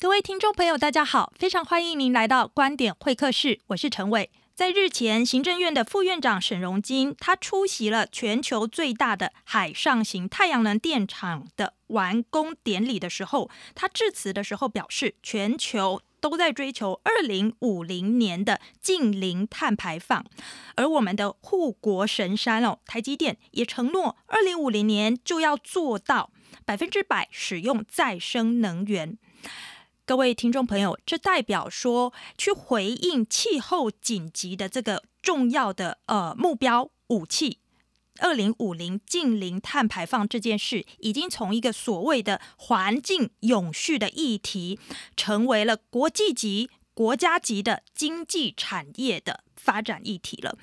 各位听众朋友，大家好，非常欢迎您来到观点会客室，我是陈伟。在日前，行政院的副院长沈荣金，他出席了全球最大的海上型太阳能电厂的完工典礼的时候，他致辞的时候表示，全球都在追求二零五零年的净零碳排放，而我们的护国神山哦，台积电也承诺二零五零年就要做到百分之百使用再生能源。各位听众朋友，这代表说去回应气候紧急的这个重要的呃目标武器，二零五零净零碳排放这件事，已经从一个所谓的环境永续的议题，成为了国际级、国家级的经济产业的发展议题了。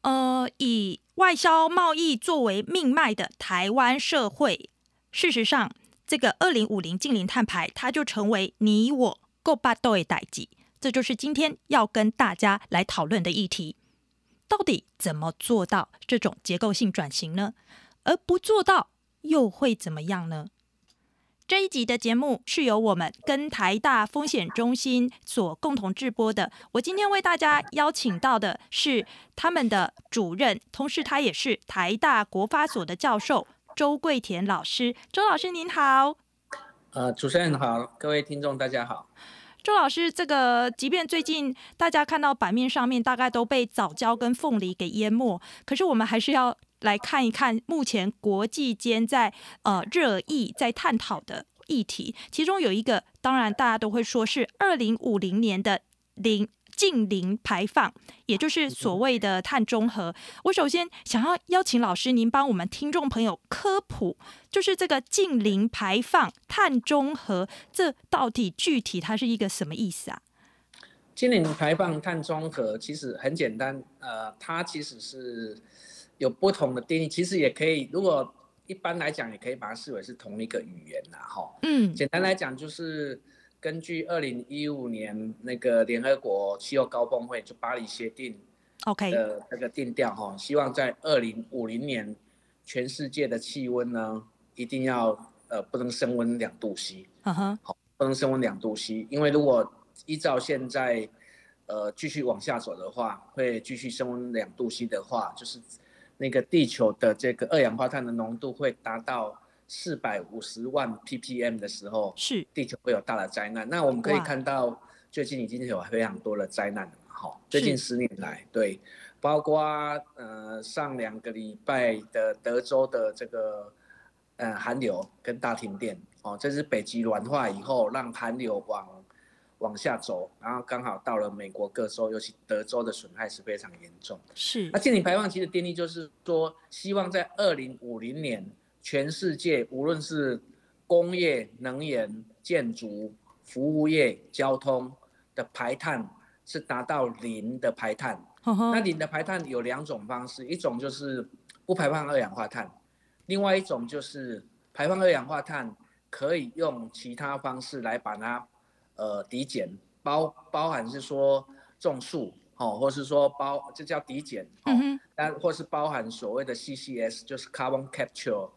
呃，以外销贸易作为命脉的台湾社会，事实上。这个二零五零净零碳排，它就成为你我够巴豆的代际，这就是今天要跟大家来讨论的议题。到底怎么做到这种结构性转型呢？而不做到又会怎么样呢？这一集的节目是由我们跟台大风险中心所共同制播的。我今天为大家邀请到的是他们的主任，同时他也是台大国发所的教授。周桂田老师，周老师您好。呃，主持人好，各位听众大家好。周老师，这个即便最近大家看到版面上面大概都被早教跟凤梨给淹没，可是我们还是要来看一看目前国际间在呃热议在探讨的议题，其中有一个当然大家都会说是二零五零年的零。净零排放，也就是所谓的碳中和。我首先想要邀请老师，您帮我们听众朋友科普，就是这个近零排放、碳中和，这到底具体它是一个什么意思啊？近零排放、碳中和其实很简单，呃，它其实是有不同的定义，其实也可以，如果一般来讲，也可以把它视为是同一个语言呐，哈。嗯，简单来讲就是。根据二零一五年那个联合国气候高峰会就巴黎协定，OK 的那个定调哈，希望在二零五零年全世界的气温呢一定要呃不能升温两度 C，嗯哼，好，不能升温两度 C，因为如果依照现在呃继续往下走的话，会继续升温两度 C 的话，就是那个地球的这个二氧化碳的浓度会达到。四百五十万 ppm 的时候，是地球会有大的灾难。那我们可以看到，最近已经有非常多的灾难了嘛，哈。最近十年来，对，包括呃上两个礼拜的德州的这个呃寒流跟大停电，哦，这是北极软化以后让寒流往往下走，然后刚好到了美国各州，尤其德州的损害是非常严重。是。那净零排放其实定义就是说，希望在二零五零年。全世界无论是工业、能源、建筑、服务业、交通的排碳是达到零的排碳。那零的排碳有两种方式，一种就是不排放二氧化碳，另外一种就是排放二氧化碳可以用其他方式来把它呃抵减，包包含是说种树，哦，或是说包这叫抵减，哦，但或是包含所谓的 CCS，就是 carbon capture。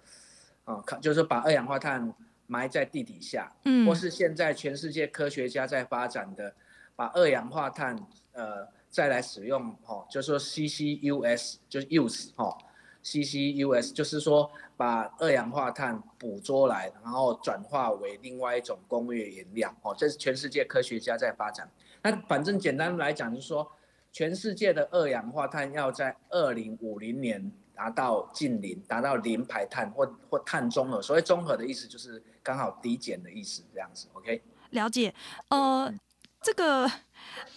啊，就是把二氧化碳埋在地底下，嗯，或是现在全世界科学家在发展的，把二氧化碳呃再来使用，哦，就是说 CCUS 就是 use 哦，CCUS 就是说把二氧化碳捕捉来，然后转化为另外一种工业原料，哦，这是全世界科学家在发展。那反正简单来讲，就是说全世界的二氧化碳要在二零五零年。达到近零，达到零排碳或或碳中和。所谓中和的意思就是刚好抵减的意思，这样子。OK，了解。呃，这个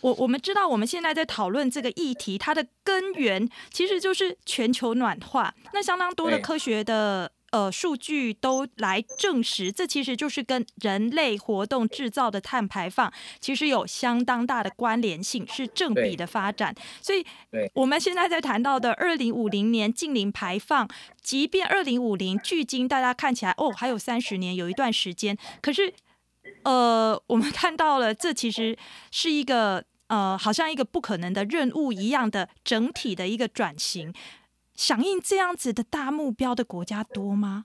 我我们知道，我们现在在讨论这个议题，它的根源其实就是全球暖化。那相当多的科学的。呃，数据都来证实，这其实就是跟人类活动制造的碳排放其实有相当大的关联性，是正比的发展。所以，我们现在在谈到的二零五零年近零排放，即便二零五零距今大家看起来哦还有三十年，有一段时间，可是，呃，我们看到了，这其实是一个呃，好像一个不可能的任务一样的整体的一个转型。响应这样子的大目标的国家多吗？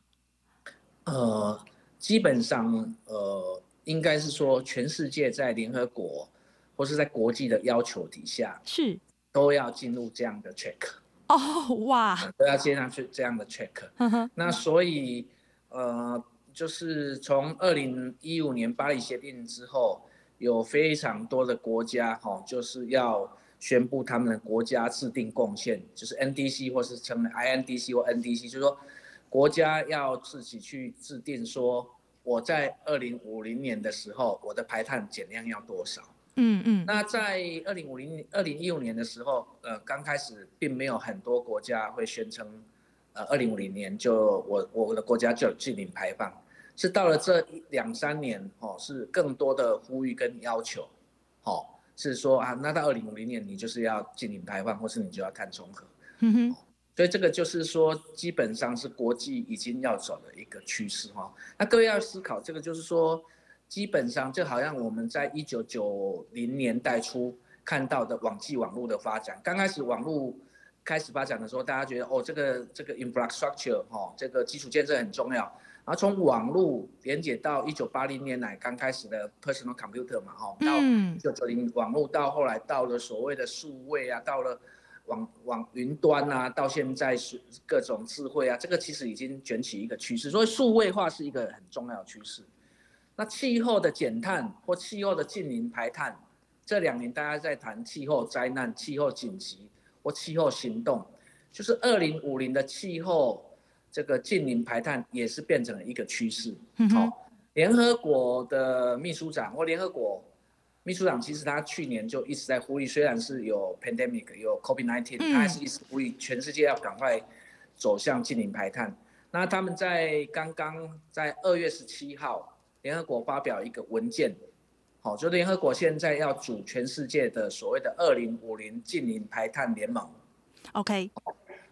呃，基本上，呃，应该是说全世界在联合国或是在国际的要求底下，是都要进入这样的 check。哦，哇，都要接上去这样的 check。那所以，呃，就是从二零一五年巴黎协定之后，有非常多的国家哈，就是要宣布他们的国家制定贡献，就是 NDC 或是称为 INDC 或 NDC，就是说国家要自己去制定说，我在二零五零年的时候，我的排碳减量要多少。嗯嗯，那在二零五零二零一五年的时候，呃，刚开始并没有很多国家会宣称，呃，二零五零年就我我的国家就有净零排放，是到了这两三年，哦，是更多的呼吁跟要求，哦，是说啊，那到二零五零年你就是要净零排放，或是你就要碳中和，嗯哼，所以这个就是说，基本上是国际已经要走的一个趋势哈。那各位要思考，这个就是说。基本上就好像我们在一九九零年代初看到的网际网络的发展，刚开始网络开始发展的时候，大家觉得哦，这个这个 infrastructure 哦，这个基础建设很重要。然后从网络连接到一九八零年来刚开始的 personal computer 嘛，哈，到一九九零网络到后来到了所谓的数位啊，到了网网云端啊，到现在是各种智慧啊，这个其实已经卷起一个趋势，所以数位化是一个很重要的趋势。那气候的减碳或气候的净零排碳，这两年大家在谈气候灾难、气候紧急或气候行动，就是二零五零的气候这个近零排碳也是变成了一个趋势。好，联合国的秘书长或联合国秘书长，其实他去年就一直在呼吁，虽然是有 pandemic 有 COVID-19，他还是一直呼吁全世界要赶快走向近零排碳。那他们在刚刚在二月十七号。联合国发表一个文件，好，就联合国现在要组全世界的所谓的二零五零近零排碳联盟，OK，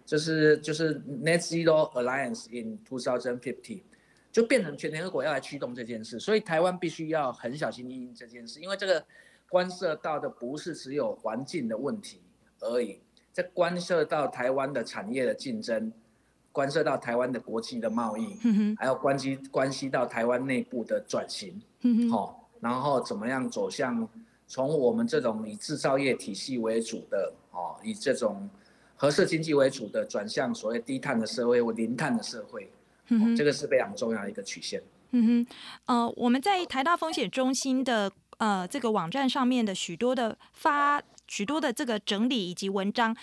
就是就是 Net Zero Alliance in 2050，就变成全联合国要来驱动这件事，所以台湾必须要很小心翼翼这件事，因为这个关涉到的不是只有环境的问题而已，这关涉到台湾的产业的竞争。关涉到台湾的国际的贸易，还有关系关系到台湾内部的转型，好，然后怎么样走向从我们这种以制造业体系为主的，哦，以这种核色经济为主的转向所谓低碳的社会或零碳的社会，嗯这个是非常重要的一个曲线。嗯哼，呃，我们在台大风险中心的呃这个网站上面的许多的发。许多的这个整理以及文章，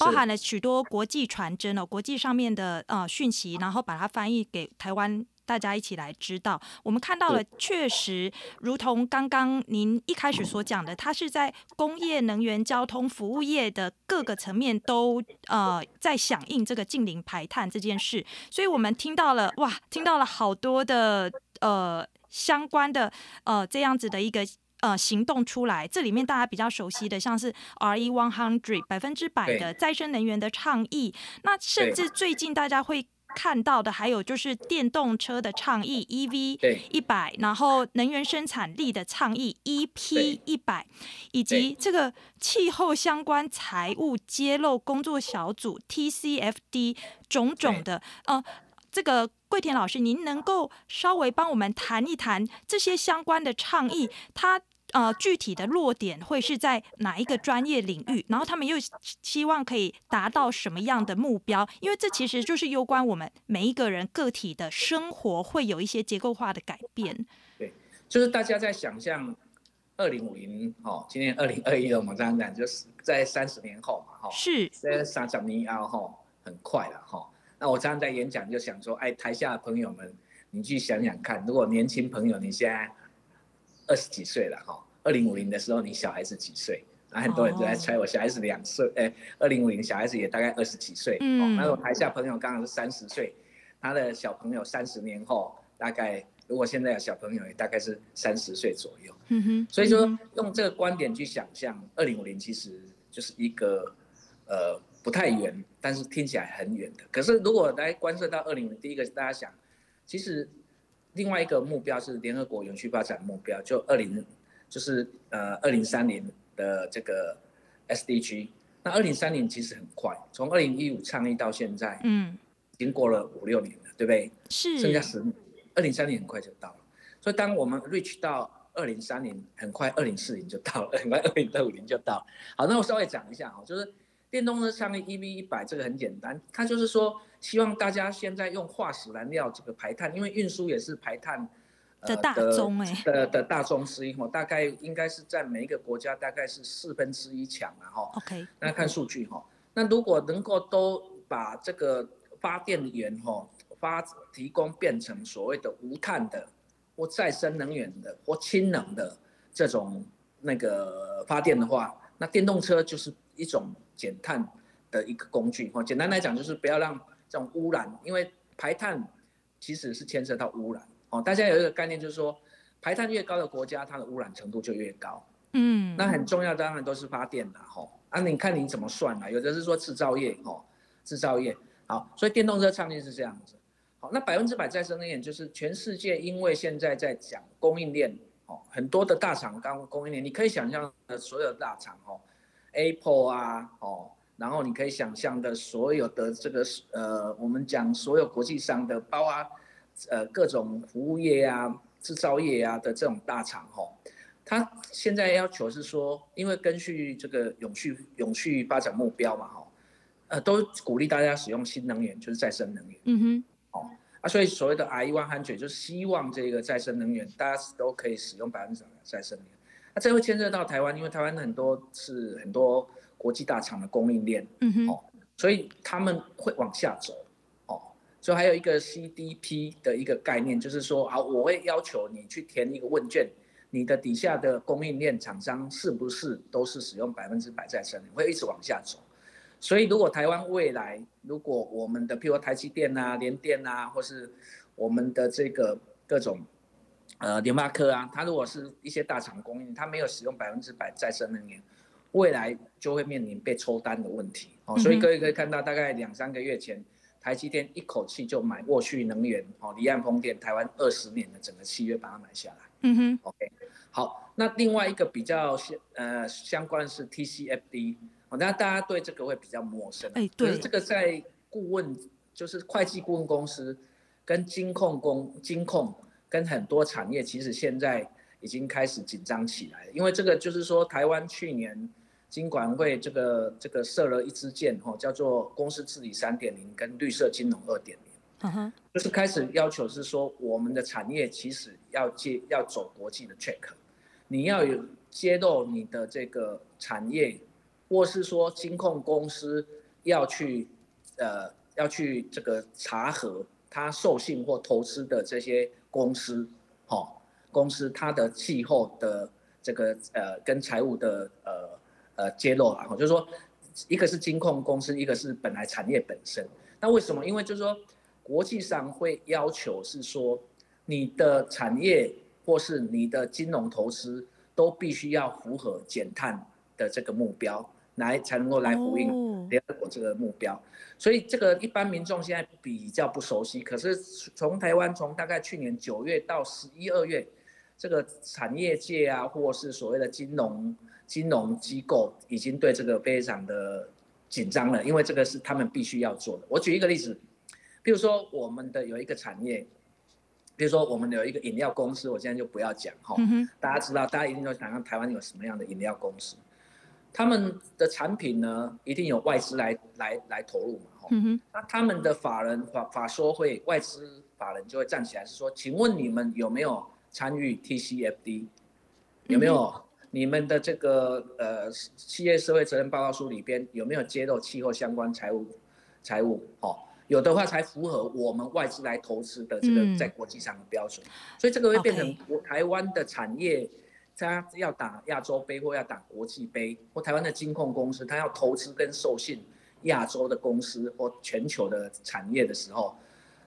包含了许多国际传真哦，国际上面的呃讯息，然后把它翻译给台湾大家一起来知道。我们看到了，确实如同刚刚您一开始所讲的，它是在工业、能源、交通、服务业的各个层面都呃在响应这个近零排碳这件事。所以我们听到了哇，听到了好多的呃相关的呃这样子的一个。呃，行动出来，这里面大家比较熟悉的，像是 RE100 百分之百的再生能源的倡议，那甚至最近大家会看到的，还有就是电动车的倡议 EV 一百，然后能源生产力的倡议 EP 一百，以及这个气候相关财务揭露工作小组 TCFD 种种的，呃，这个。桂田老师，您能够稍微帮我们谈一谈这些相关的倡议，它呃具体的落点会是在哪一个专业领域？然后他们又希望可以达到什么样的目标？因为这其实就是攸关我们每一个人个体的生活，会有一些结构化的改变。对，就是大家在想象二零五零哦，今年二零二一了，我们这样讲，就是在三十年后嘛，哈，是在三十年后，哈，很快了，哈。那我常常在演讲就想说，哎，台下的朋友们，你去想想看，如果年轻朋友你现在二十几岁了哈，二零五零的时候你小孩子几岁？那很多人都在猜我小孩子两岁，哎，二零五零小孩子也大概二十几岁。嗯。那我台下朋友刚好是三十岁，他的小朋友三十年后大概，如果现在有小朋友也大概是三十岁左右。嗯哼。所以说用这个观点去想象，二零五零其实就是一个呃。不太远，但是听起来很远的。可是如果来观测到二零五零，第一个大家想，其实另外一个目标是联合国永续发展目标，就二零就是呃二零三零的这个 SDG。那二零三零其实很快，从二零一五倡议到现在，嗯，已经过了五六年了，对不对？是。剩下十年，二零三零很快就到了。所以当我们 reach 到二零三零，很快二零四零就到了，很快二零二五零就到了。好，那我稍微讲一下哦，就是电动车倡议 EV 一百这个很简单，它就是说希望大家现在用化石燃料这个排碳，因为运输也是排碳。的大宗哎，的的大宗之一吼，大概应该是在每一个国家大概是四分之一强了哈。OK，那看数据哈，那如果能够都把这个发电源哈发提供变成所谓的无碳的或再生能源的或氢能的这种那个发电的话，那电动车就是一种减碳的一个工具哈。简单来讲就是不要让这种污染，因为排碳其实是牵涉到污染。哦，大家有一个概念，就是说，排碳越高的国家，它的污染程度就越高。嗯，那很重要，当然都是发电的吼。啊，你看你怎么算啊？有的是说制造业，哦，制造业。好，所以电动车倡议是这样子。好，那百分之百再生能源就是全世界，因为现在在讲供应链，哦，很多的大厂刚供应链，你可以想象的所有大厂，哦，Apple 啊，哦，然后你可以想象的所有的这个呃，我们讲所有国际上的包啊。呃，各种服务业啊、制造业啊的这种大厂哦，他现在要求是说，因为根据这个永续永续发展目标嘛吼，呃，都鼓励大家使用新能源，就是再生能源。嗯哼。哦，啊，所以所谓的 RE100 就是希望这个再生能源大家都可以使用百分之百再生能源。那这会牵涉到台湾，因为台湾很多是很多国际大厂的供应链。嗯哼。哦，所以他们会往下走。哦所以还有一个 CDP 的一个概念，就是说，啊，我会要求你去填一个问卷，你的底下的供应链厂商是不是都是使用百分之百再生能源，会一直往下走。所以，如果台湾未来，如果我们的，譬如台积电啊、联电啊，或是我们的这个各种，呃，联发科啊，它如果是一些大厂供应，它没有使用百分之百再生能源，未来就会面临被抽单的问题。哦，所以各位可以看到，大概两三个月前。台积电一口气就买沃旭能源、哦，离岸风电，台湾二十年的整个契约把它买下来。嗯哼，OK，好，那另外一个比较相呃相关是 TCFD，哦，那大家对这个会比较陌生。哎，对，就是这个在顾问，就是会计顾问公司跟金控公金控跟很多产业，其实现在已经开始紧张起来了，因为这个就是说台湾去年。金管会这个这个设了一支箭吼，叫做公司治理三点零跟绿色金融二点零，就是开始要求是说，我们的产业其实要接要走国际的 check，你要有揭露你的这个产业，或是说金控公司要去呃要去这个查核他授信或投资的这些公司，哦，公司它的气候的这个呃跟财务的呃。呃，揭露啊，就是说，一个是金控公司，一个是本来产业本身。那为什么？因为就是说，国际上会要求是说，你的产业或是你的金融投资都必须要符合减碳的这个目标，来才能够来呼应联合国这个目标。所以这个一般民众现在比较不熟悉。可是从台湾从大概去年九月到十一二月，这个产业界啊，或是所谓的金融。金融机构已经对这个非常的紧张了，因为这个是他们必须要做的。我举一个例子，比如说我们的有一个产业，比如说我们有一个饮料公司，我现在就不要讲哈，大家知道，大家一定都想看台湾有什么样的饮料公司，他们的产品呢，一定有外资来来来投入嘛，哈，那他们的法人法法说会外资法人就会站起来是说，请问你们有没有参与 TCFD，有没有？你们的这个呃企业社会责任报告书里边有没有揭露气候相关财务财务？哦，有的话才符合我们外资来投资的这个在国际上的标准。嗯、所以这个会变成台湾的产业，它要打亚洲杯或要打国际杯，或台湾的金控公司，他要投资跟授信亚洲的公司或全球的产业的时候，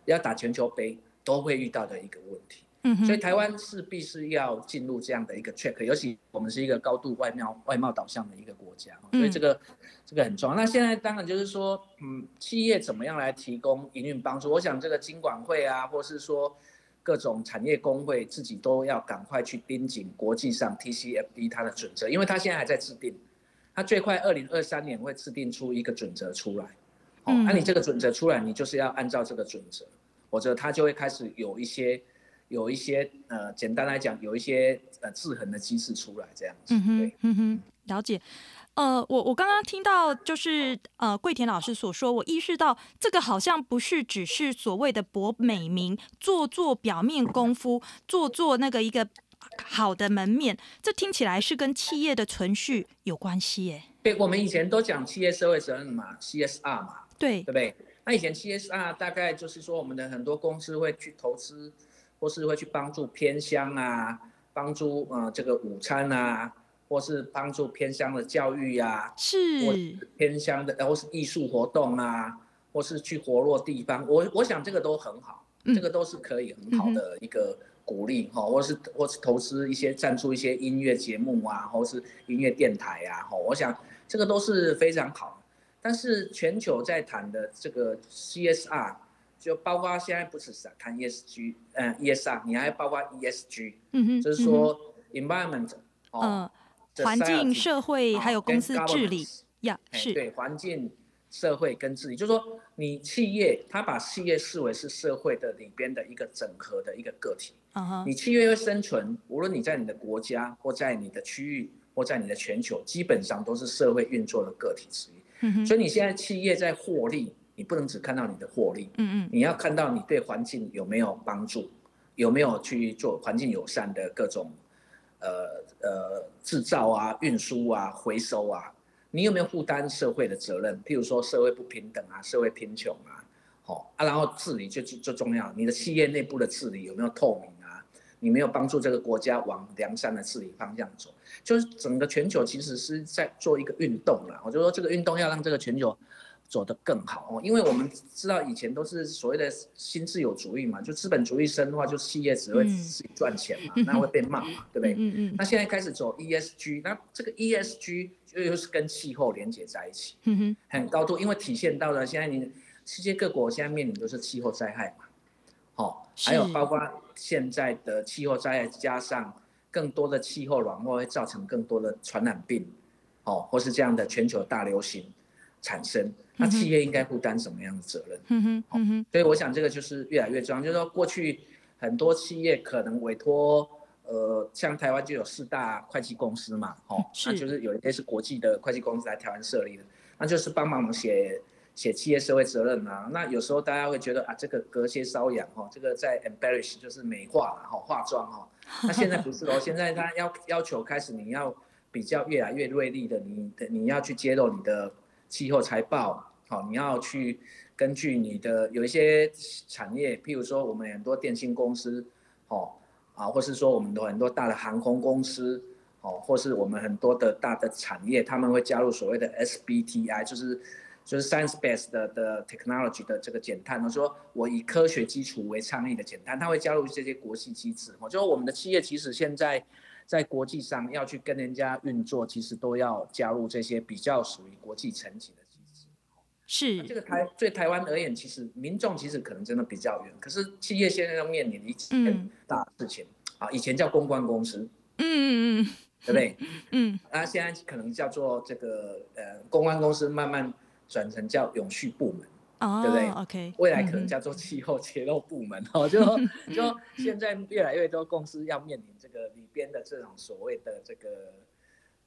要打全球杯都会遇到的一个问题。嗯，所以台湾势必是要进入这样的一个 check，尤其我们是一个高度外贸外贸导向的一个国家，所以这个这个很重要。那现在当然就是说，嗯，企业怎么样来提供营运帮助？我想这个金管会啊，或是说各种产业工会自己都要赶快去盯紧国际上 TCFD 它的准则，因为它现在还在制定，它最快二零二三年会制定出一个准则出来。哦，那你这个准则出来，你就是要按照这个准则，否则它就会开始有一些。有一些呃，简单来讲，有一些呃制衡的机制出来这样子。嗯哼，嗯哼，了解。呃，我我刚刚听到就是呃桂田老师所说，我意识到这个好像不是只是所谓的博美名，做做表面功夫，做做那个一个好的门面，这听起来是跟企业的存续有关系耶。对，我们以前都讲企业社会责任嘛，CSR 嘛，对，对不对？那以前 CSR 大概就是说，我们的很多公司会去投资，或是会去帮助偏乡啊，帮助呃这个午餐啊。或是帮助偏乡的教育呀、啊，是偏乡的，或是艺术活动啊，或是去活络地方，我我想这个都很好，嗯、这个都是可以很好的一个鼓励哈、嗯，或是或是投资一些赞助一些音乐节目啊，或是音乐电台啊，哈，我想这个都是非常好。但是全球在谈的这个 CSR，就包括现在不只是谈 ESG，嗯，ESR，你还包括 ESG，嗯哼，就是说 environment，哦。呃环境、社会还有公司治理呀，是对环境、社会跟治理，就是说你企业，它把企业视为是社会的里边的一个整合的一个个体。你企业要生存，无论你在你的国家或在你的区域或在你的全球，基本上都是社会运作的个体之一。所以你现在企业在获利，你不能只看到你的获利，嗯嗯，你要看到你对环境有没有帮助，有没有去做环境友善的各种。呃呃，制造啊，运输啊，回收啊，你有没有负担社会的责任？譬如说社会不平等啊，社会贫穷啊，哦啊，然后治理就就就重要，你的企业内部的治理有没有透明啊？你没有帮助这个国家往良善的治理方向走，就是整个全球其实是在做一个运动了。我就说这个运动要让这个全球。走得更好哦，因为我们知道以前都是所谓的新自由主义嘛，就资本主义深化，就企业只会自己赚钱嘛，那会被骂嘛，对不对？嗯嗯。那现在开始走 ESG，那这个 ESG 就又是跟气候连接在一起，很高度，因为体现到了现在你世界各国现在面临都是气候灾害嘛，好，还有包括现在的气候灾害加上更多的气候软化会造成更多的传染病，哦，或是这样的全球大流行产生。那企业应该负担什么样的责任？嗯哼，嗯哼，所以我想这个就是越来越重要。就是说，过去很多企业可能委托，呃，像台湾就有四大会计公司嘛，哦，那就是有一些是国际的会计公司来台湾设立的，那就是帮忙写写企业社会责任啊。那有时候大家会觉得啊，这个隔靴搔痒哦，这个在 embellish 就是美化哈，化妆哈。那现在不是哦，现在他要要求开始你要比较越来越锐利的，你你要去揭露你的气候财报。好，你要去根据你的有一些产业，譬如说我们很多电信公司，哦，啊，或是说我们的很多大的航空公司，哦，或是我们很多的大的产业，他们会加入所谓的 SBTI，就是就是 Science Based 的 Technology 的这个减碳。我说我以科学基础为倡议的减碳，他会加入这些国际机制。我就我们的企业其实现在在国际上要去跟人家运作，其实都要加入这些比较属于国际层级的机制。是。这个台对台湾而言，其实民众其实可能真的比较远，可是企业现在要面临一件大事情啊，以前叫公关公司，嗯嗯嗯，对不对？嗯，那现在可能叫做这个呃公关公司慢慢转成叫永续部门，哦，对不对？OK，未来可能叫做气候揭露部门哦，就 就现在越来越多公司要面临这个里边的这种所谓的这个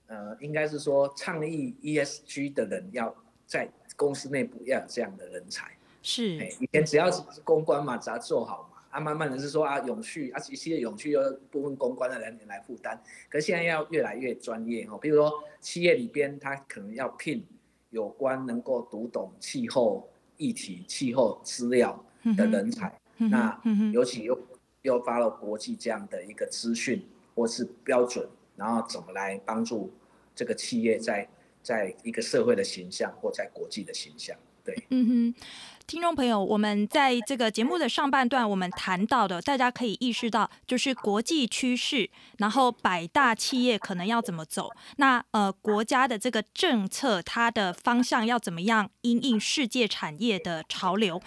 呃，应该是说倡议 ESG 的人要在。公司内部要有这样的人才，是，以前只要是公关嘛，只要做好嘛，啊，慢慢的是说啊，永续，啊，一些永续又部分公关的人来负担，可是现在要越来越专业哦，比如说企业里边，他可能要聘有关能够读懂气候议题、气候资料的人才，嗯、那尤其又又发了国际这样的一个资讯或是标准，然后怎么来帮助这个企业在。在一个社会的形象，或在国际的形象，嗯哼，听众朋友，我们在这个节目的上半段，我们谈到的，大家可以意识到，就是国际趋势，然后百大企业可能要怎么走，那呃，国家的这个政策，它的方向要怎么样，因应世界产业的潮流。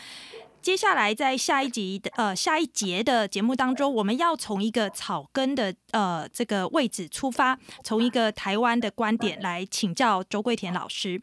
接下来，在下一集的呃下一节的节目当中，我们要从一个草根的呃这个位置出发，从一个台湾的观点来请教周桂田老师。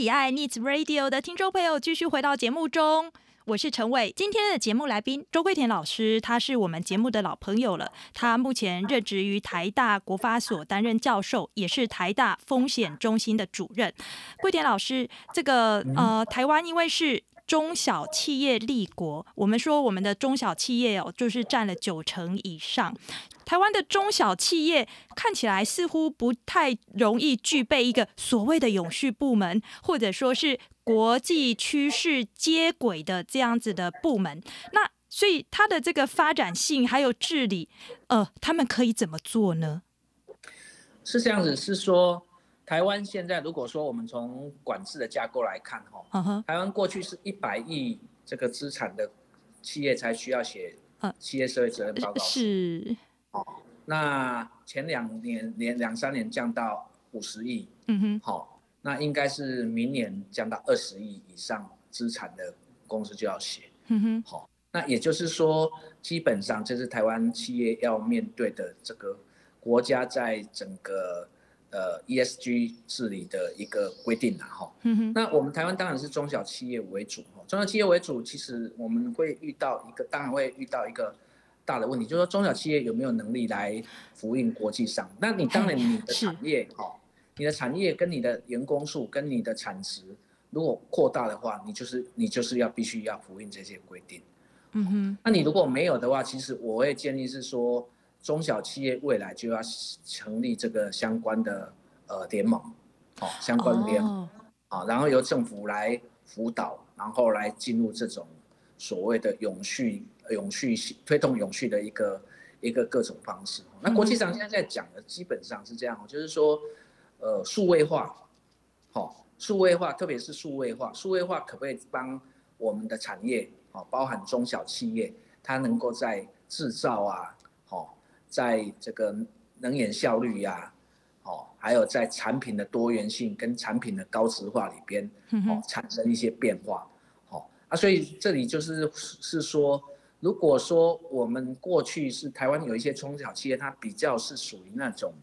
喜爱 Needs Radio 的听众朋友继续回到节目中。我是陈伟，今天的节目来宾周桂田老师，他是我们节目的老朋友了。他目前任职于台大国发所担任教授，也是台大风险中心的主任。桂田老师，这个呃，台湾因为是中小企业立国，我们说我们的中小企业哦，就是占了九成以上。台湾的中小企业看起来似乎不太容易具备一个所谓的永续部门，或者说是国际趋势接轨的这样子的部门。那所以它的这个发展性还有治理，呃，他们可以怎么做呢？是这样子，是说台湾现在如果说我们从管制的架构来看，哈，台湾过去是一百亿这个资产的企业才需要写企业社会责任报告，是。哦，那前两年连两三年降到五十亿，嗯哼，好、哦，那应该是明年降到二十亿以上资产的公司就要写，嗯哼，好、哦，那也就是说，基本上这是台湾企业要面对的这个国家在整个呃 ESG 治理的一个规定了哈，嗯哼，那我们台湾当然是中小企业为主，中小企业为主，其实我们会遇到一个，当然会遇到一个。大的问题就是说，中小企业有没有能力来服务国际上？那你当然你的产业哈，你的产业跟你的员工数跟你的产值如果扩大的话，你就是你就是要必须要服务这些规定。嗯哼。那你如果没有的话，其实我会建议是说，中小企业未来就要成立这个相关的呃联盟，哦，相关联盟啊，然后由政府来辅导，然后来进入这种所谓的永续。永续推动永续的一个一个各种方式。那国际上现在在讲的基本上是这样，就是说，呃，数位化，好，数位化，特别是数位化，数位化可不可以帮我们的产业，哦，包含中小企业，它能够在制造啊，好，在这个能源效率呀，哦，还有在产品的多元性跟产品的高值化里边，哦，产生一些变化，哦，啊，所以这里就是是说。如果说我们过去是台湾有一些中小企业，它比较是属于那种，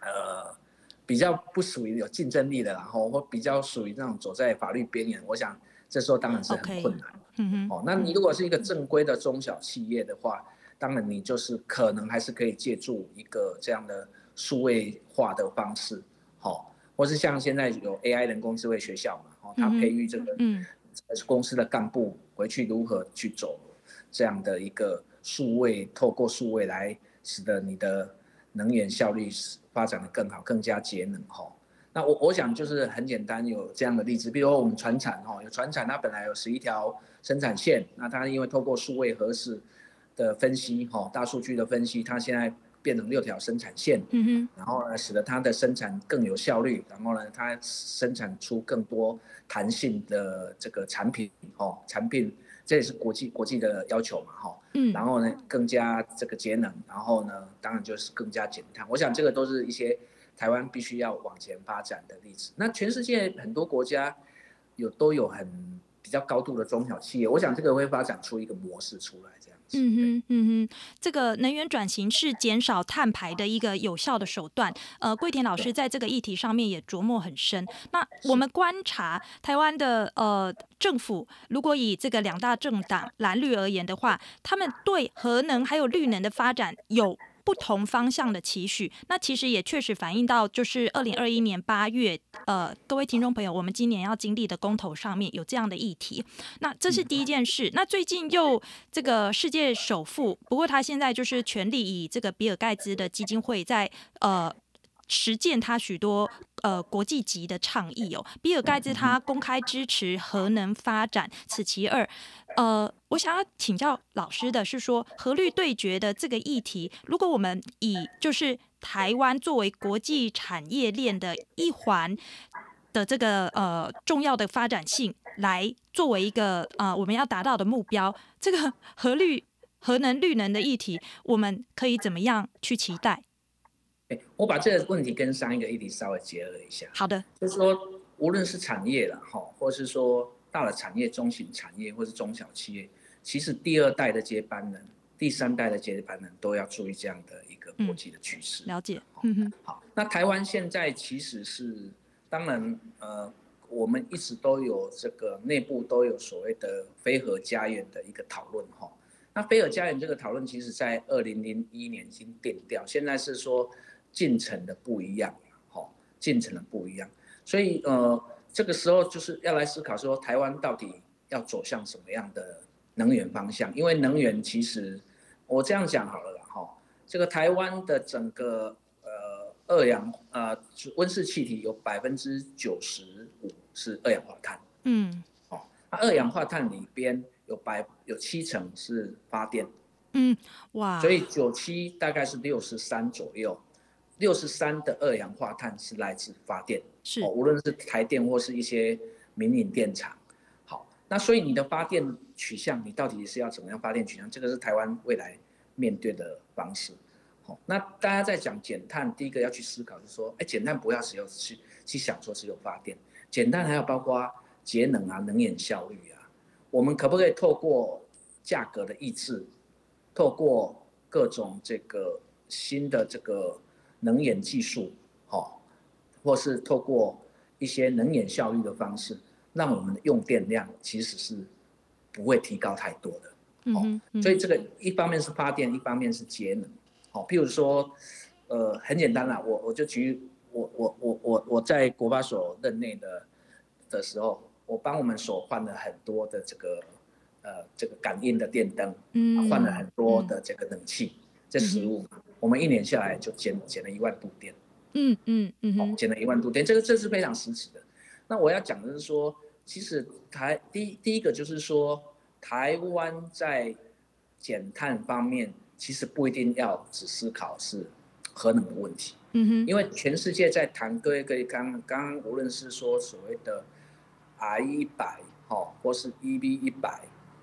呃，比较不属于有竞争力的，然后或比较属于那种走在法律边缘，我想这时候当然是很困难。嗯哼。哦，那你如果是一个正规的中小企业的话，当然你就是可能还是可以借助一个这样的数位化的方式，哦，或是像现在有 AI 人工智慧学校嘛，哦，它培育这个嗯公司的干部回去如何去走。这样的一个数位，透过数位来使得你的能源效率发展的更好，更加节能哈。那我我想就是很简单，有这样的例子，比如说我们船产哈，有船产它本来有十一条生产线，那它因为透过数位核实的分析哈，大数据的分析，它现在变成六条生产线，嗯哼，然后呢，使得它的生产更有效率，然后呢，它生产出更多弹性的这个产品哦，产品。这也是国际国际的要求嘛，哈，嗯，然后呢，更加这个节能，然后呢，当然就是更加减碳。我想这个都是一些台湾必须要往前发展的例子。那全世界很多国家有都有很比较高度的中小企业，我想这个会发展出一个模式出来。嗯哼，嗯哼，这个能源转型是减少碳排的一个有效的手段。呃，桂田老师在这个议题上面也琢磨很深。那我们观察台湾的呃政府，如果以这个两大政党蓝绿而言的话，他们对核能还有绿能的发展有不同方向的期许，那其实也确实反映到，就是二零二一年八月，呃，各位听众朋友，我们今年要经历的公投上面有这样的议题，那这是第一件事。那最近又这个世界首富，不过他现在就是全力以这个比尔盖茨的基金会在呃。实践他许多呃国际级的倡议哦，比尔盖茨他公开支持核能发展，此其二。呃，我想要请教老师的是说，核绿对决的这个议题，如果我们以就是台湾作为国际产业链的一环的这个呃重要的发展性来作为一个呃我们要达到的目标，这个 核绿核能绿能的议题，我们可以怎么样去期待？我把这个问题跟上一个议题稍微结合一下。好的，就是说，无论是产业了哈，或是说大的产业、中型产业，或是中小企业，其实第二代的接班人、第三代的接班人都要注意这样的一个国际的趋势。了解。嗯哼。好，那台湾现在其实是，当然，呃，我们一直都有这个内部都有所谓的非核家园的一个讨论哈。那非核家园这个讨论，其实在二零零一年已经定掉，现在是说进程的不一样，哈，进程的不一样。所以呃，这个时候就是要来思考说，台湾到底要走向什么样的能源方向？因为能源其实我这样讲好了啦，哈，这个台湾的整个呃二氧呃温室气体有百分之九十五是二氧化碳，嗯，哦，那二氧化碳里边。有百有七成是发电，嗯，哇，所以九七大概是六十三左右，六十三的二氧化碳是来自发电，是，哦，无论是台电或是一些民营电厂，好，那所以你的发电取向，你到底是要怎么样发电取向？这个是台湾未来面对的方式，好，那大家在讲减碳，第一个要去思考就是说，哎，减碳不要只有去去想说只有发电，减碳还要包括节能啊，能源效率啊。我们可不可以透过价格的抑制，透过各种这个新的这个能源技术，好，或是透过一些能源效率的方式，让我们的用电量其实是不会提高太多的。哦，所以这个一方面是发电，一方面是节能。哦，譬如说，呃，很简单啦，我我就举我我我我我在国发所任内的的时候。我帮我们所换了很多的这个，呃，这个感应的电灯，嗯，换了很多的这个冷气，嗯、这十五，我们一年下来就减减了一万度电，嗯嗯嗯，哦，减了一万度电，这个这是非常实质的。那我要讲的是说，其实台第一第一个就是说，台湾在减碳方面，其实不一定要只思考是核能的问题，嗯哼，因为全世界在谈各位各位刚刚无论是说所谓的。R 一百，哦，或是 EB 一百，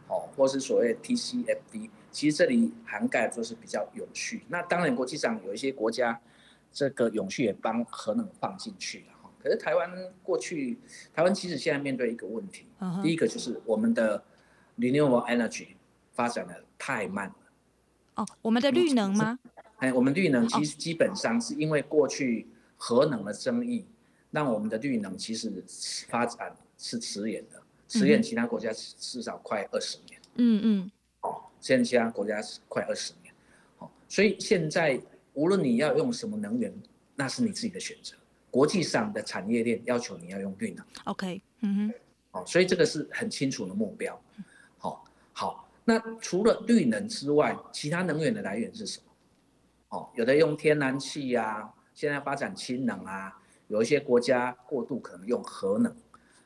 哦，或是所谓 TCFD，其实这里涵盖就是比较永续。那当然，国际上有一些国家，这个永续也帮核能放进去了哈。可是台湾过去，台湾其实现在面对一个问题，uh huh. 第一个就是我们的 renewable energy 发展的太慢了。哦，我们的绿能吗？哎，我们绿能其实基本上是因为过去核能的争议，让我们的绿能其实发展。是迟延的，迟延其他国家至少快二十年。嗯嗯。哦，现在其他国家是快二十年。好，所以现在无论你要用什么能源，那是你自己的选择。国际上的产业链要求你要用绿能。OK。嗯哼。好，所以这个是很清楚的目标。好，好，那除了绿能之外，其他能源的来源是什么？哦，有的用天然气啊，现在发展氢能啊，有一些国家过度可能用核能。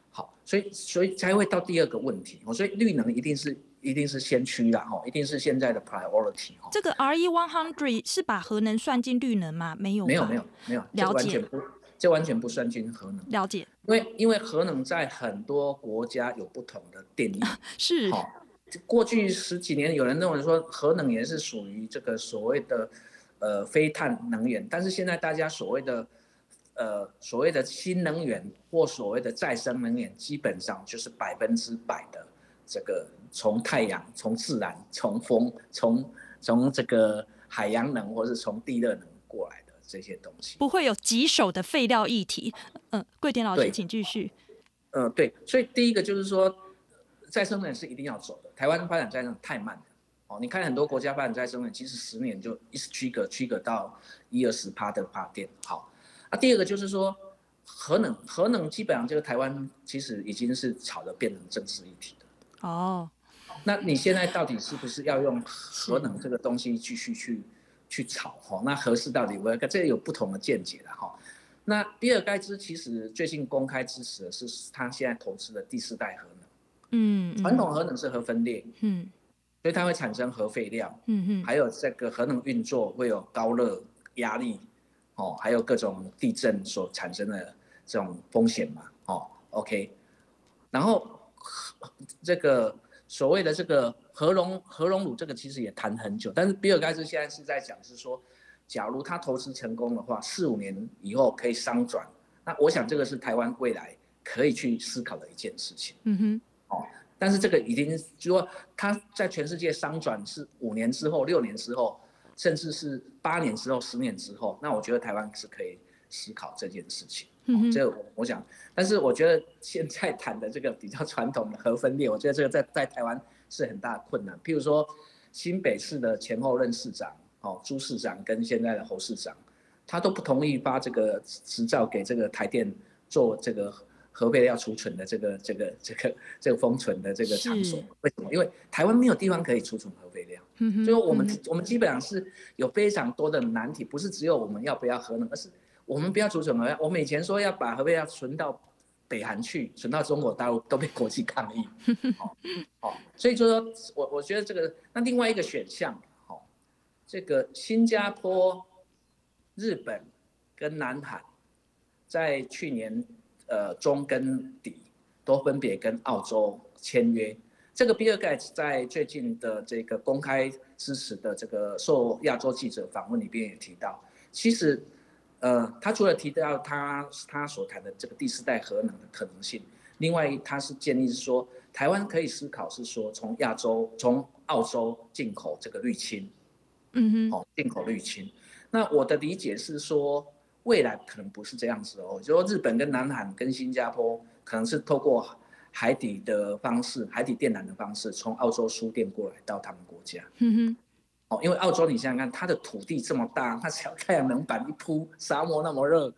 好，所以所以才会到第二个问题，哦所以绿能一定是一定是先驱啦，哈，一定是现在的 priority 哈。这个 RE one hundred 是把核能算进绿能吗？没有，没有，没有，没有，了解，这完全不，这完全不算进核能。了解，因为因为核能在很多国家有不同的定义。是。好，过去十几年有人认为说核能也是属于这个所谓的呃非碳能源，但是现在大家所谓的。呃，所谓的新能源或所谓的再生能源，基本上就是百分之百的这个从太阳、从自然、从风、从从这个海洋能或是从地热能过来的这些东西，不会有棘手的废料议题。嗯、呃，贵典老师，对请继续。嗯、呃，对，所以第一个就是说，再生能源是一定要走的。台湾发展再生能源太慢了。哦，你看很多国家发展再生能源，其实十年就一直区隔区隔到一二十趴的发电。好。那、啊、第二个就是说，核能，核能基本上这个台湾其实已经是炒的变成政治议题的。哦，那你现在到底是不是要用核能这个东西继续去去炒？哈，那合适到底我这有不同的见解的哈。那比尔盖茨其实最近公开支持的是他现在投资的第四代核能。嗯，传统核能是核分裂。嗯，所以它会产生核废料。嗯嗯，还有这个核能运作会有高热压力。哦，还有各种地震所产生的这种风险嘛？哦，OK，然后这个所谓的这个核熔核熔炉，这个其实也谈很久，但是比尔盖茨现在是在讲是说，假如他投资成功的话，四五年以后可以商转，那我想这个是台湾未来可以去思考的一件事情。嗯哼，哦，但是这个已经就说他在全世界商转是五年之后、六年之后。甚至是八年之后、十年之后，那我觉得台湾是可以思考这件事情。嗯，这个我想，但是我觉得现在谈的这个比较传统的核分裂，我觉得这个在在台湾是很大的困难。譬如说新北市的前后任市长，哦，朱市长跟现在的侯市长，他都不同意发这个执照给这个台电做这个核废料储存的这个这个这个这个封存的这个场所。为什么？因为台湾没有地方可以储存核废料。嗯，所以我们、嗯、我们基本上是有非常多的难题，不是只有我们要不要核能，而是我们不要储存核废料。我们以前说要把核废料存到北韩去，存到中国大陆，都被国际抗议。哦，哦，所以就说我我觉得这个那另外一个选项，哦，这个新加坡、日本跟南韩在去年呃中跟底都分别跟澳洲签约。这个比尔盖茨在最近的这个公开支持的这个受亚洲记者访问里边也提到，其实，呃，他除了提到他他所谈的这个第四代核能的可能性，另外他是建议是说，台湾可以思考是说从亚洲从澳洲进口这个滤氢，嗯哼，哦，进口滤氢。那我的理解是说，未来可能不是这样子哦，就说日本跟南韩跟新加坡可能是透过。海底的方式，海底电缆的方式，从澳洲输电过来到他们国家。嗯哼，哦，因为澳洲你想想看，它的土地这么大，它只要太阳能板一铺，沙漠那么热，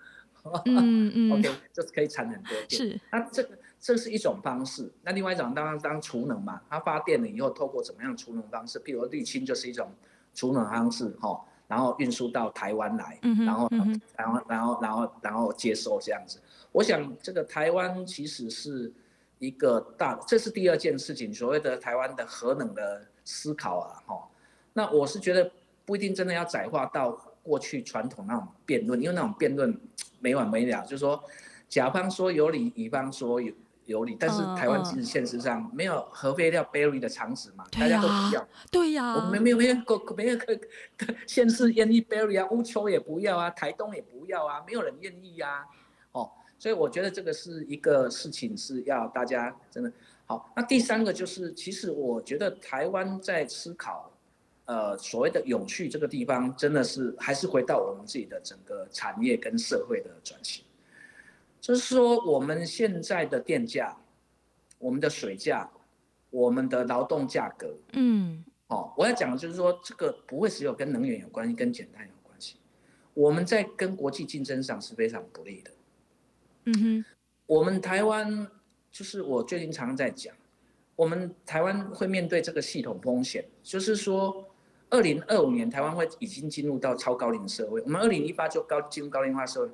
嗯嗯，OK，就可以产很多电。是，那这个这是一种方式。那另外一种当然当储能嘛，它发电了以后，透过怎么样储能方式？譬如滤氢就是一种储能方式，哈，然后运输到台湾来，然后然后然后然后然后然后接收这样子。我想这个台湾其实是。一个大，这是第二件事情，所谓的台湾的核能的思考啊，哈，那我是觉得不一定真的要窄化到过去传统那种辩论，因为那种辩论没完没了，就是说甲方说有理，乙方说有有理，但是台湾其实现实上没有核废料 bury 的场址嘛，大家都不要，对呀，我们没有没有个没有个县市愿意 bury 啊，乌坵也不要啊，台东也不要啊，没有人愿意呀，哦。所以我觉得这个是一个事情，是要大家真的好。那第三个就是，其实我觉得台湾在思考，呃，所谓的永续这个地方，真的是还是回到我们自己的整个产业跟社会的转型。就是说，我们现在的电价、我们的水价、我们的劳动价格，嗯，哦，我要讲的就是说，这个不会只有跟能源有关系，跟减碳有关系。我们在跟国际竞争上是非常不利的。嗯哼，我们台湾就是我最近常常在讲，我们台湾会面对这个系统风险，就是说，二零二五年台湾会已经进入到超高龄社会，我们二零一八就高进入高龄化社会，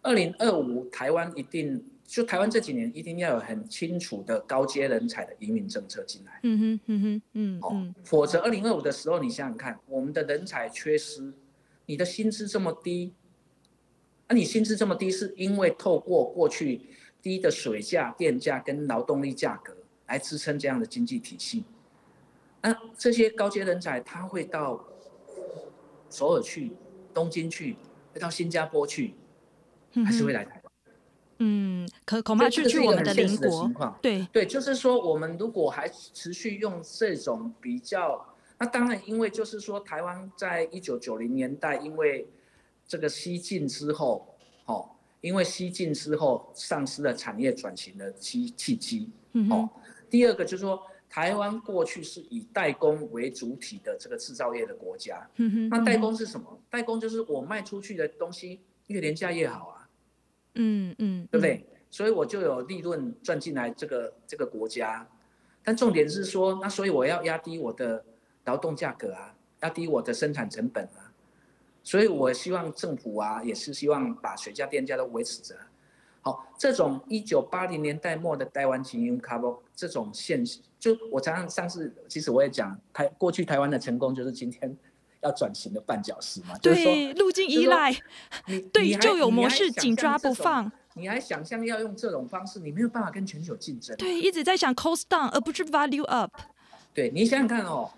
二零二五台湾一定就台湾这几年一定要有很清楚的高阶人才的移民政策进来。嗯哼，嗯哼，嗯，哦，否则二零二五的时候，你想想看，我们的人才缺失，你的薪资这么低。那、啊、你薪资这么低，是因为透过过去低的水价、电价跟劳动力价格来支撑这样的经济体系。那、啊、这些高阶人才他会到首尔去、东京去，会到新加坡去，还是会来台湾？嗯，可恐怕去去我们的邻国。对对，就是说，我们如果还持续用这种比较，那当然，因为就是说，台湾在一九九零年代，因为这个西进之后，哦，因为西进之后丧失了产业转型的契契机，哦。第二个就是说，台湾过去是以代工为主体的这个制造业的国家，那代工是什么？代工就是我卖出去的东西越廉价越好啊，嗯嗯，对不对？所以我就有利润赚进来这个这个国家，但重点是说，那所以我要压低我的劳动价格啊，压低我的生产成本啊。所以，我希望政府啊，也是希望把水价、电价都维持着。好，这种一九八零年代末的台湾精英卡布这种现，就我常常上次，其实我也讲，台过去台湾的成功就是今天要转型的绊脚石嘛。对，就是说路径依赖，你对旧有模式紧抓不放。你还想象要用这种方式，你没有办法跟全球竞争。对，一直在想 cost down，而不是 value up。对，你想想看哦，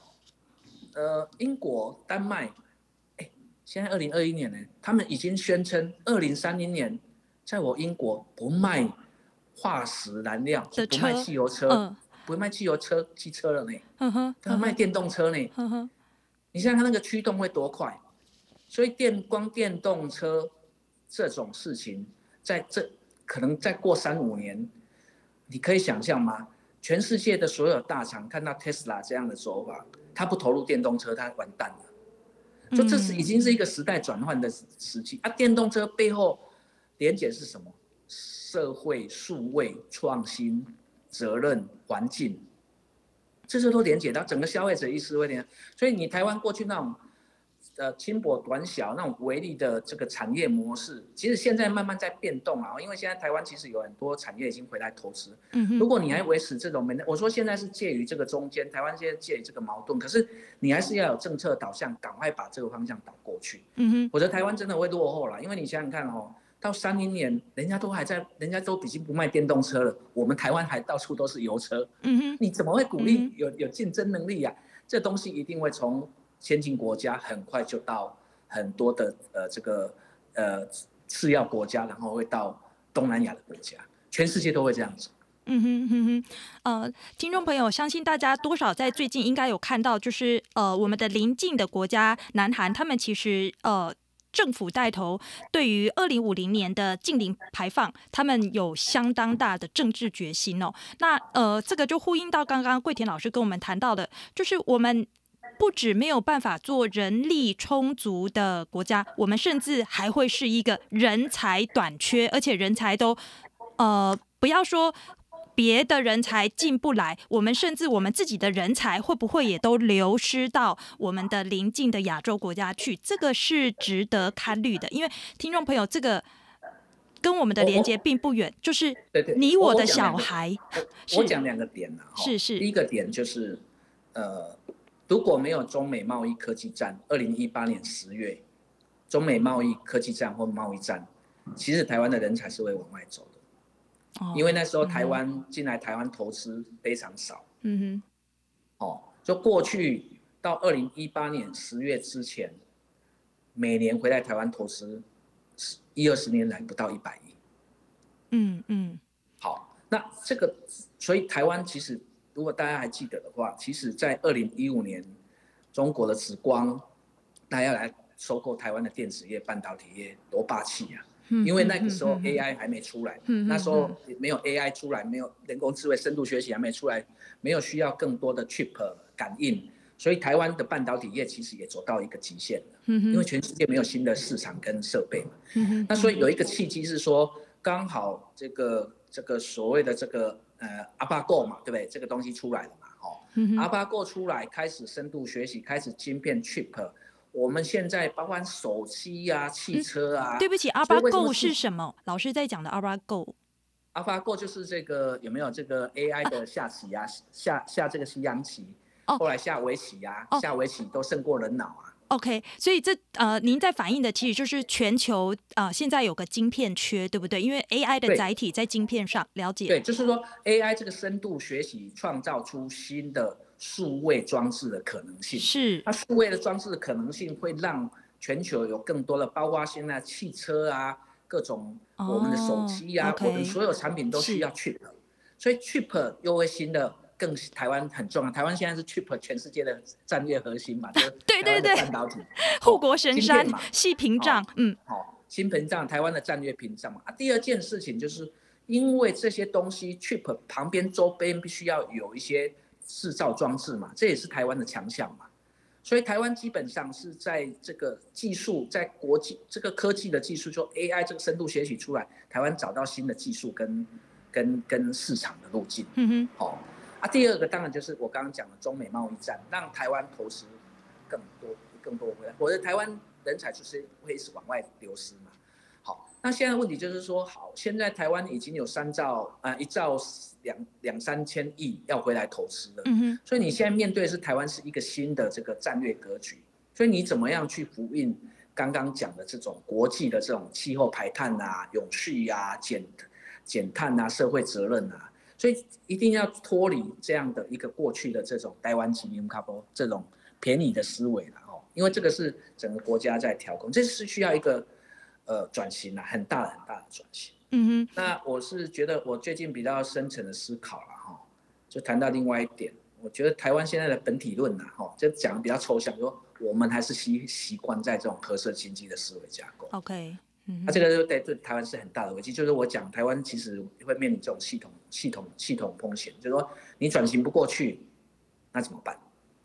呃，英国、丹麦。现在二零二一年呢，他们已经宣称二零三零年，在我英国不卖化石燃料，不卖汽油车，嗯、不卖汽油车汽车了呢，他、嗯、卖电动车呢。你想想它那个驱动会多快？所以电光电动车这种事情，在这可能再过三五年，你可以想象吗？全世界的所有大厂看到 Tesla 这样的走法，他不投入电动车，他完蛋了。就这是已经是一个时代转换的时期、嗯、啊！电动车背后连结是什么？社会、数位、创新、责任、环境，这些都连结到整个消费者意识会点。所以你台湾过去那种。呃，轻薄短小那种微利的这个产业模式，其实现在慢慢在变动啊。因为现在台湾其实有很多产业已经回来投资。嗯。如果你还维持这种没，我说现在是介于这个中间，台湾现在介于这个矛盾，可是你还是要有政策导向，赶快把这个方向导过去。嗯哼。否则台湾真的会落后了，因为你想想看哦，到三零年，人家都还在，人家都已经不卖电动车了，我们台湾还到处都是油车。嗯哼。你怎么会鼓励有有竞争能力呀？这东西一定会从。先进国家很快就到很多的呃这个呃次要国家，然后会到东南亚的国家，全世界都会这样子。嗯哼哼哼，呃，听众朋友，相信大家多少在最近应该有看到，就是呃我们的邻近的国家南韩，他们其实呃政府带头，对于二零五零年的净零排放，他们有相当大的政治决心哦。那呃这个就呼应到刚刚桂田老师跟我们谈到的，就是我们。不止没有办法做人力充足的国家，我们甚至还会是一个人才短缺，而且人才都，呃，不要说别的人才进不来，我们甚至我们自己的人才会不会也都流失到我们的邻近的亚洲国家去？这个是值得考虑的，因为听众朋友，这个跟我们的连接并不远，就是你我的小孩。我讲两个点呢，是是，第一个点就是，呃。如果没有中美贸易科技战，二零一八年十月，中美贸易科技战或贸易战，其实台湾的人才是会往外走的，哦、因为那时候台湾进来台湾投资非常少。嗯哼，哦，就过去到二零一八年十月之前，每年回来台湾投资，一二十年来不到一百亿。嗯嗯，好，那这个，所以台湾其实。如果大家还记得的话，其实，在二零一五年，中国的紫光，大家来收购台湾的电子业、半导体业，多霸气呀！因为那个时候 AI 还没出来，那时候没有 AI 出来，没有人工智慧、深度学习还没出来，没有需要更多的 chip 感应，所以台湾的半导体业其实也走到一个极限了。因为全世界没有新的市场跟设备嘛。那所以有一个契机是说，刚好这个这个所谓的这个。呃，AlphaGo 嘛，对不对？这个东西出来了嘛，哦、嗯、，AlphaGo 出来，开始深度学习，开始晶片 chip。我们现在包括手机呀、啊、汽车啊。嗯、对不起，AlphaGo 是什么？老师在讲的 AlphaGo，AlphaGo 就是这个有没有这个 AI 的下棋呀、啊？下下这个西洋棋，哦、后来下围棋呀、啊，下围棋都胜过人脑啊。OK，所以这呃，您在反映的其实就是全球啊、呃，现在有个晶片缺，对不对？因为 AI 的载体在晶片上，了解。对，就是说 AI 这个深度学习创造出新的数位装置的可能性。是。它数位的装置的可能性会让全球有更多的，包括现在汽车啊，各种我们的手机啊，我们、oh. 所有产品都需要 chip，所以 chip 又会新的。更台湾很重要，台湾现在是 chip 全世界的战略核心嘛，就是对对对，半导体 护国神山嘛，矽屏障，嗯，好，新屏障，台湾的战略屏障嘛。啊，第二件事情就是因为这些东西 chip 旁边周边必须要有一些制造装置嘛，这也是台湾的强项嘛。所以台湾基本上是在这个技术，在国际这个科技的技术，就 AI 这个深度学习出来，台湾找到新的技术跟跟跟市场的路径，嗯哼，好。啊，第二个当然就是我刚刚讲的中美贸易战，让台湾投资更多、更多回来。我的台湾人才就是会是往外流失嘛。好，那现在问题就是说，好，现在台湾已经有三兆啊，一兆两两三千亿要回来投资了。嗯哼。所以你现在面对的是台湾是一个新的这个战略格局，所以你怎么样去呼应刚刚讲的这种国际的这种气候排碳啊、永续啊、减减碳啊、社会责任啊？所以一定要脱离这样的一个过去的这种台湾级 m c 这种便宜的思维了哦，因为这个是整个国家在调控，这是需要一个呃转型啊，很大很大的转型。嗯哼。那我是觉得我最近比较深层的思考了哈，就谈到另外一点，我觉得台湾现在的本体论呐哈，就讲的比较抽象，说我们还是习习惯在这种褐色经济的思维架构。OK。嗯，那、啊、这个对对台湾是很大的危机，就是我讲台湾其实会面临这种系统系统系统风险，就是说你转型不过去，那怎么办？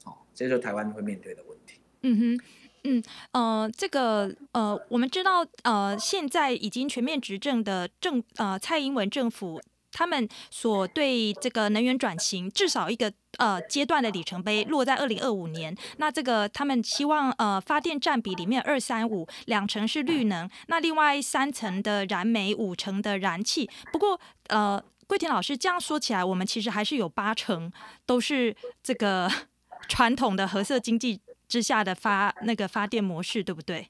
哦，这就是台湾会面对的问题。嗯哼，嗯呃，这个呃，我们知道呃，现在已经全面执政的政呃蔡英文政府。他们所对这个能源转型至少一个呃阶段的里程碑落在二零二五年。那这个他们希望呃发电占比里面二三五两成是绿能，那另外三成的燃煤，五成的燃气。不过呃，桂田老师这样说起来，我们其实还是有八成都是这个 传统的核色经济之下的发那个发电模式，对不对？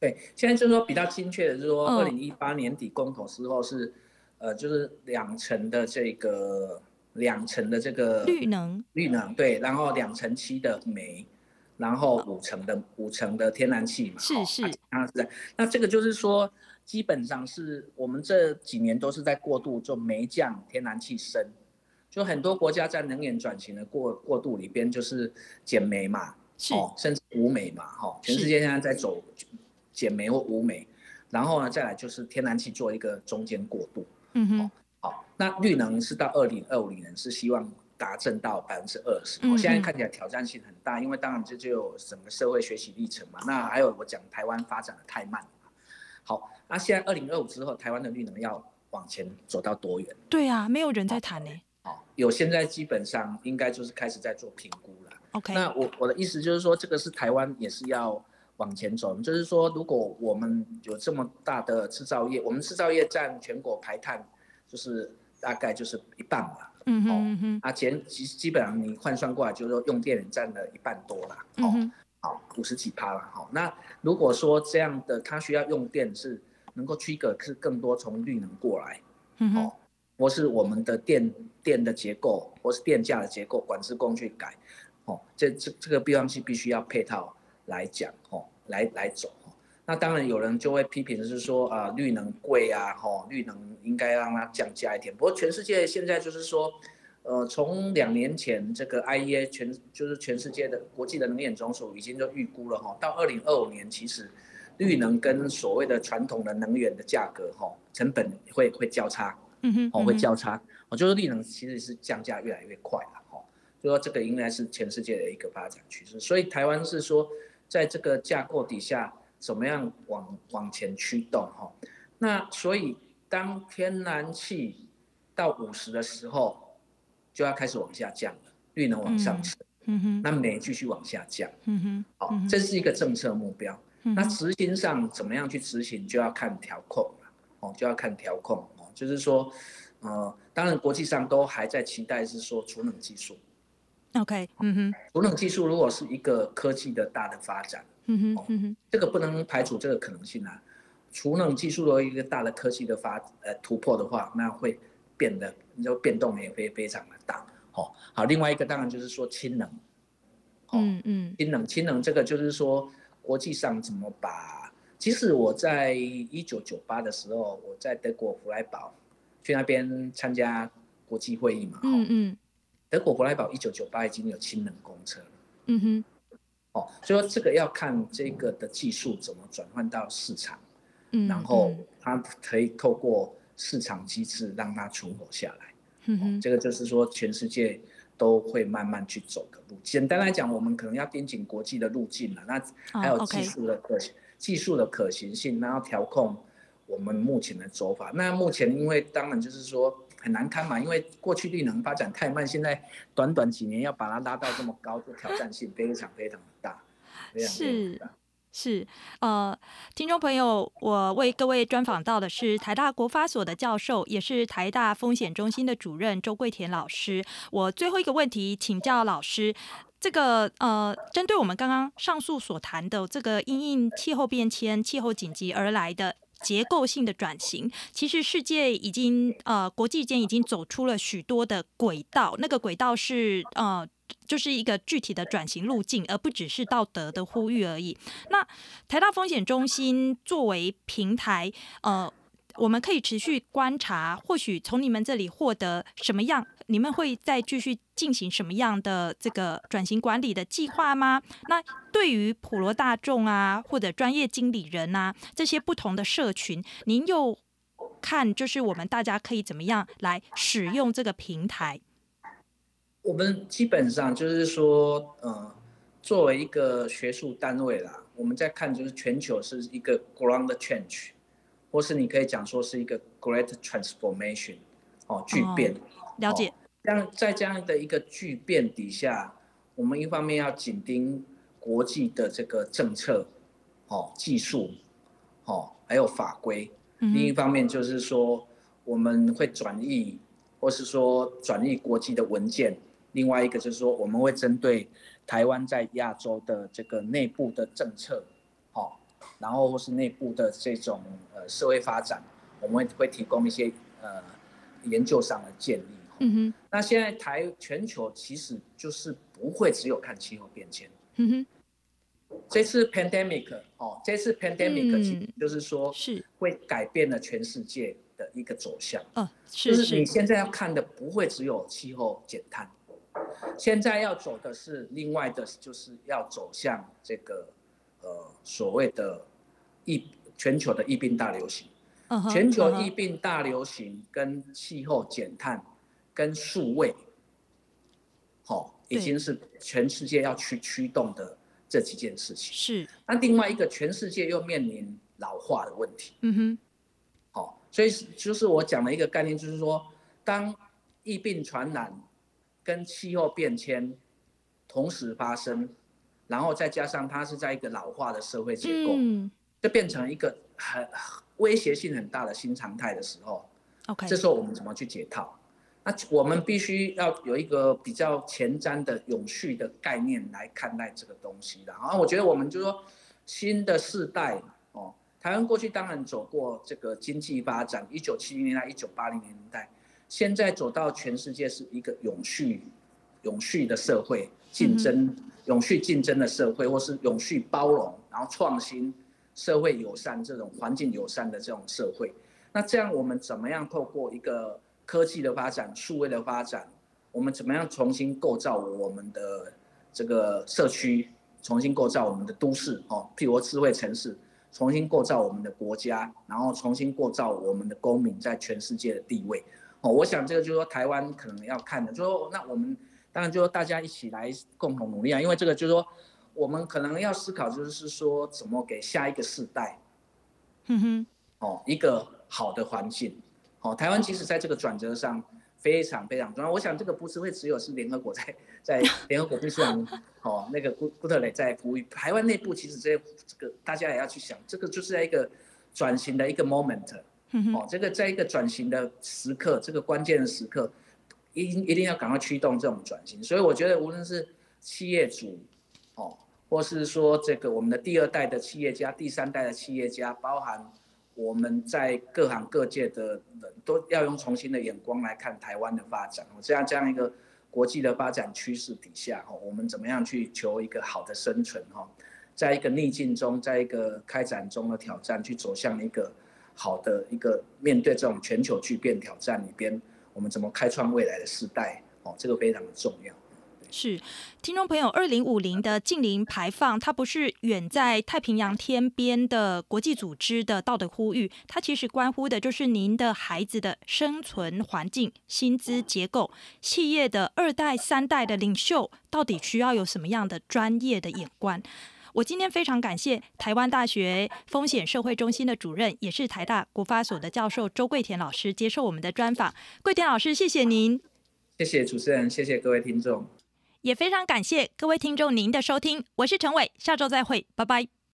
对，现在就是说比较精确的，就是说二零一八年底公投之后是。呃，就是两成的这个，两成的这个绿能，绿能对，然后两成七的煤，然后五成的五成的天然气嘛，是是，啊是，那这个就是说，基本上是我们这几年都是在过渡，就煤降天然气升，就很多国家在能源转型的过过渡里边就是减煤嘛，哦，甚至无美嘛，哈，全世界现在在走减煤或无美，然后呢，再来就是天然气做一个中间过渡。嗯哼，好，那绿能是到二零二五年是希望达成到百分之二十，我现在看起来挑战性很大，因为当然这就有整个社会学习历程嘛。那还有我讲台湾发展的太慢，好，那现在二零二五之后，台湾的绿能要往前走到多远？对啊，没有人在谈呢。好，有现在基本上应该就是开始在做评估了。OK，那我我的意思就是说，这个是台湾也是要。往前走，就是说，如果我们有这么大的制造业，我们制造业占全国排碳，就是大概就是一半吧。嗯哼嗯哼。啊，前基基本上你换算过来，就是说用电人占了一半多啦。嗯哼。好，五十几趴了。好，那如果说这样的，它需要用电是能够 trigger 是更多从绿能过来。嗯哼。或是我们的电电的结构，或是电价的结构，管制工去改。哦，这这这个必要性必须要配套。来讲哦，来来走，那当然有人就会批评的是说啊，绿能贵啊，吼，绿能应该让它降价一点。不过全世界现在就是说，呃，从两年前这个 IEA 全就是全世界的国际的能源总署已经就预估了哈，到二零二五年其实绿能跟所谓的传统的能源的价格哈，成本会会交叉，嗯哼，哦会交叉，我就是绿能其实是降价越来越快了哈，就说这个应该是全世界的一个发展趋势，所以台湾是说。在这个架构底下，怎么样往往前驱动哈？那所以当天然气到五十的时候，就要开始往下降了，绿能往上升，嗯哼，那煤继续往下降，嗯哼，好，这是一个政策目标。那执行上怎么样去执行，就要看调控了，哦，就要看调控哦，就是说，呃，当然国际上都还在期待是说储能技术。OK，嗯哼，储能技术如果是一个科技的大的发展，嗯哼，嗯哼，这个不能排除这个可能性啊。储能技术的一个大的科技的发呃突破的话，那会变得，你就变动也会非常的大。哦，好，另外一个当然就是说氢能，嗯嗯，氢能，氢能这个就是说国际上怎么把，其实我在一九九八的时候，我在德国弗莱堡去那边参加国际会议嘛，嗯嗯。德国弗莱堡一九九八已经有氢能公车了，嗯哼，哦，所以说这个要看这个的技术怎么转换到市场，嗯，然后它可以透过市场机制让它存活下来，嗯哼，这个就是说全世界都会慢慢去走的路。简单来讲，我们可能要盯紧国际的路径了，那还有技术的可行，技术的可行性，然后调控我们目前的走法。那目前因为当然就是说。很难堪嘛，因为过去绿能发展太慢，现在短短几年要把它拉到这么高，的挑战性非常非常的大。是是，呃，听众朋友，我为各位专访到的是台大国发所的教授，也是台大风险中心的主任周桂田老师。我最后一个问题请教老师，这个呃，针对我们刚刚上述所谈的这个因应气候变迁、气候紧急而来的。结构性的转型，其实世界已经呃，国际间已经走出了许多的轨道，那个轨道是呃，就是一个具体的转型路径，而不只是道德的呼吁而已。那台大风险中心作为平台，呃我们可以持续观察，或许从你们这里获得什么样？你们会再继续进行什么样的这个转型管理的计划吗？那对于普罗大众啊，或者专业经理人啊，这些不同的社群，您又看就是我们大家可以怎么样来使用这个平台？我们基本上就是说，呃，作为一个学术单位啦，我们在看就是全球是一个 ground change，或是你可以讲说是一个 great transformation，哦，巨变。哦了解，这样在这样的一个巨变底下，我们一方面要紧盯国际的这个政策、哦技术、哦还有法规；另一方面就是说我们会转译，或是说转译国际的文件；另外一个就是说我们会针对台湾在亚洲的这个内部的政策，哦，然后或是内部的这种呃社会发展，我们会会提供一些呃研究上的建议。嗯哼，那现在台全球其实就是不会只有看气候变迁。嗯哼，这次 pandemic 哦，这次 pandemic 其实就是说是会改变了全世界的一个走向。嗯，是是。就是你现在要看的不会只有气候减碳，现在要走的是另外的，就是要走向这个呃所谓的疫全球的疫病大流行。全球疫病大流行跟气候减碳。跟数位，好、哦，已经是全世界要去驱动的这几件事情。是。那另外一个，全世界又面临老化的问题。嗯哼。好、哦，所以就是我讲的一个概念，就是说，当疫病传染跟气候变迁同时发生，然后再加上它是在一个老化的社会结构，嗯、就变成一个很威胁性很大的新常态的时候。OK。这时候我们怎么去解套？那我们必须要有一个比较前瞻的永续的概念来看待这个东西的。然后我觉得我们就说新的世代哦，台湾过去当然走过这个经济发展，一九七零年代、一九八零年代，现在走到全世界是一个永续、永续的社会，竞争、永续竞争的社会，或是永续包容，然后创新、社会友善这种环境友善的这种社会。那这样我们怎么样透过一个科技的发展，数位的发展，我们怎么样重新构造我们的这个社区，重新构造我们的都市哦，譬如智慧城市，重新构造我们的国家，然后重新构造我们的公民在全世界的地位哦。我想这个就是说台湾可能要看的，就是说那我们当然就是说大家一起来共同努力啊，因为这个就是说我们可能要思考，就是说怎么给下一个世代，哼哼，哦，一个好的环境。哦，台湾其实在这个转折上非常非常重要。我想这个不是会只有是联合国在 在联合国秘书长 哦那个古古特雷在呼吁，台湾内部其实这这个大家也要去想，这个就是在一个转型的一个 moment，哦，这个在一个转型的时刻，这个关键的时刻，一一定要赶快驱动这种转型。所以我觉得无论是企业主哦，或是说这个我们的第二代的企业家、第三代的企业家，包含。我们在各行各界的人都要用重新的眼光来看台湾的发展。这样这样一个国际的发展趋势底下，哦，我们怎么样去求一个好的生存？哈，在一个逆境中，在一个开展中的挑战，去走向一个好的一个面对这种全球巨变挑战里边，我们怎么开创未来的时代？哦，这个非常的重要。是，听众朋友，二零五零的净零排放，它不是远在太平洋天边的国际组织的道德呼吁，它其实关乎的就是您的孩子的生存环境、薪资结构、企业的二代、三代的领袖，到底需要有什么样的专业的眼光？我今天非常感谢台湾大学风险社会中心的主任，也是台大国发所的教授周桂田老师接受我们的专访。桂田老师，谢谢您。谢谢主持人，谢谢各位听众。也非常感谢各位听众您的收听，我是陈伟，下周再会，拜拜。